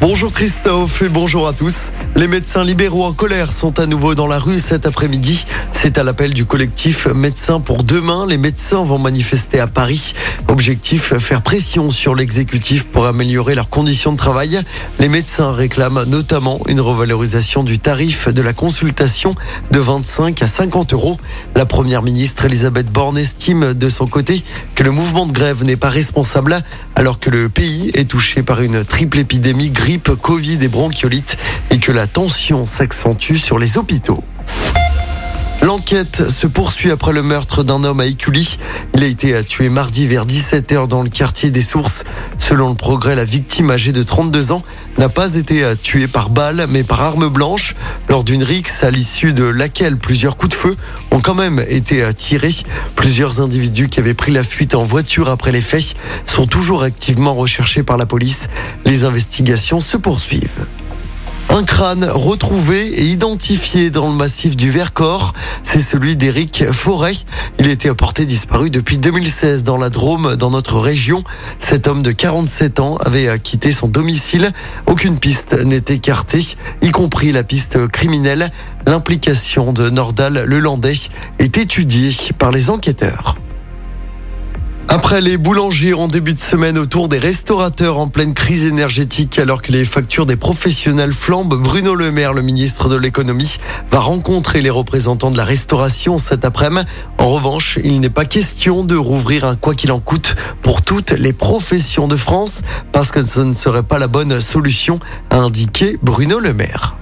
Bonjour Christophe et bonjour à tous. Les médecins libéraux en colère sont à nouveau dans la rue cet après-midi. C'est à l'appel du collectif Médecins pour demain. Les médecins vont manifester à Paris. Objectif, faire pression sur l'exécutif pour améliorer leurs conditions de travail. Les médecins réclament notamment une revalorisation du tarif de la consultation de 25 à 50 euros. La première ministre Elisabeth Borne estime de son côté que le mouvement de grève n'est pas responsable alors que le pays est touché par une triple épidémie Covid et bronchiolite et que la tension s'accentue sur les hôpitaux. L'enquête se poursuit après le meurtre d'un homme à Écully. Il a été tué mardi vers 17h dans le quartier des Sources. Selon le progrès, la victime âgée de 32 ans n'a pas été tuée par balle, mais par arme blanche, lors d'une rixe à l'issue de laquelle plusieurs coups de feu ont quand même été tirés. Plusieurs individus qui avaient pris la fuite en voiture après les faits sont toujours activement recherchés par la police. Les investigations se poursuivent. Un crâne retrouvé et identifié dans le massif du Vercors, c'est celui d'Éric Forêt. Il était apporté disparu depuis 2016 dans la Drôme, dans notre région. Cet homme de 47 ans avait quitté son domicile. Aucune piste n'est écartée, y compris la piste criminelle. L'implication de Nordal Lelandais est étudiée par les enquêteurs. Après les boulangers en début de semaine autour des restaurateurs en pleine crise énergétique alors que les factures des professionnels flambent, Bruno Le Maire, le ministre de l'économie, va rencontrer les représentants de la restauration cet après-midi. En revanche, il n'est pas question de rouvrir un quoi qu'il en coûte pour toutes les professions de France parce que ce ne serait pas la bonne solution, a indiqué Bruno Le Maire.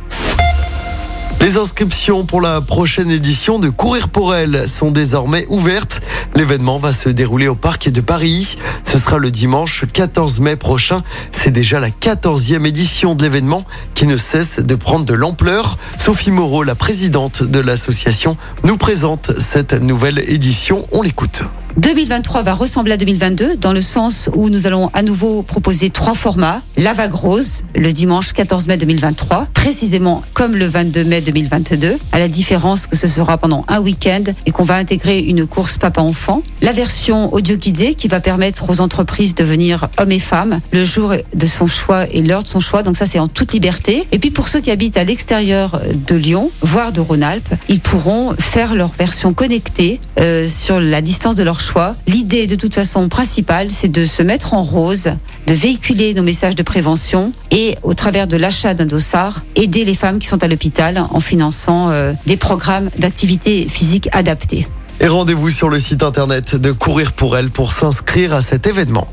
Les inscriptions pour la prochaine édition de Courir pour elle sont désormais ouvertes. L'événement va se dérouler au parc de Paris. Ce sera le dimanche 14 mai prochain. C'est déjà la 14e édition de l'événement qui ne cesse de prendre de l'ampleur. Sophie Moreau, la présidente de l'association, nous présente cette nouvelle édition. On l'écoute. 2023 va ressembler à 2022 dans le sens où nous allons à nouveau proposer trois formats. La vague rose, le dimanche 14 mai 2023, précisément comme le 22 mai 2022, à la différence que ce sera pendant un week-end et qu'on va intégrer une course papa-enfant. La version audio guidée qui va permettre aux entreprises de venir hommes et femmes le jour de son choix et l'heure de son choix. Donc ça, c'est en toute liberté. Et puis pour ceux qui habitent à l'extérieur de Lyon, voire de Rhône-Alpes, ils pourront faire leur version connectée euh, sur la distance de leur choix L'idée, de toute façon, principale, c'est de se mettre en rose, de véhiculer nos messages de prévention et, au travers de l'achat d'un dossard, aider les femmes qui sont à l'hôpital en finançant euh, des programmes d'activité physique adaptés. Et rendez-vous sur le site internet de Courir pour elle pour s'inscrire à cet événement.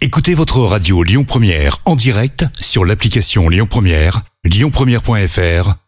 Écoutez votre radio Lyon Première en direct sur l'application Lyon Première, lyonpremière.fr